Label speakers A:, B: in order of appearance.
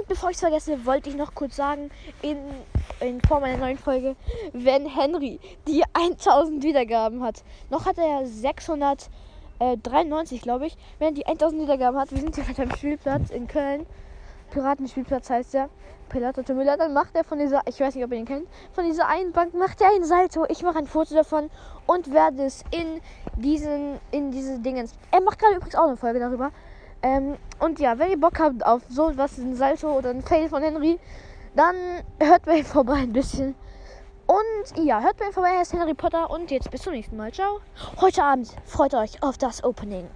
A: Und bevor ich es vergesse, wollte ich noch kurz sagen, in, in vor meiner neuen Folge, wenn Henry die 1000 Wiedergaben hat, noch hat er 693, glaube ich, wenn er die 1000 Wiedergaben hat, wir sind hier auf einem Spielplatz in Köln, Piratenspielplatz heißt der, Pilato Müller, dann macht er von dieser, ich weiß nicht, ob ihr ihn kennt, von dieser einen Bank macht er ein Salto. Ich mache ein Foto davon und werde es in diesen, in diese Dingens. Er macht gerade übrigens auch eine Folge darüber. Ähm, und ja, wenn ihr Bock habt auf so was, ein Salto oder ein Fail von Henry, dann hört ihm vorbei ein bisschen. Und ja, hört ihm vorbei, er ist Henry Potter und jetzt bis zum nächsten Mal. Ciao. Heute Abend freut euch auf das Opening.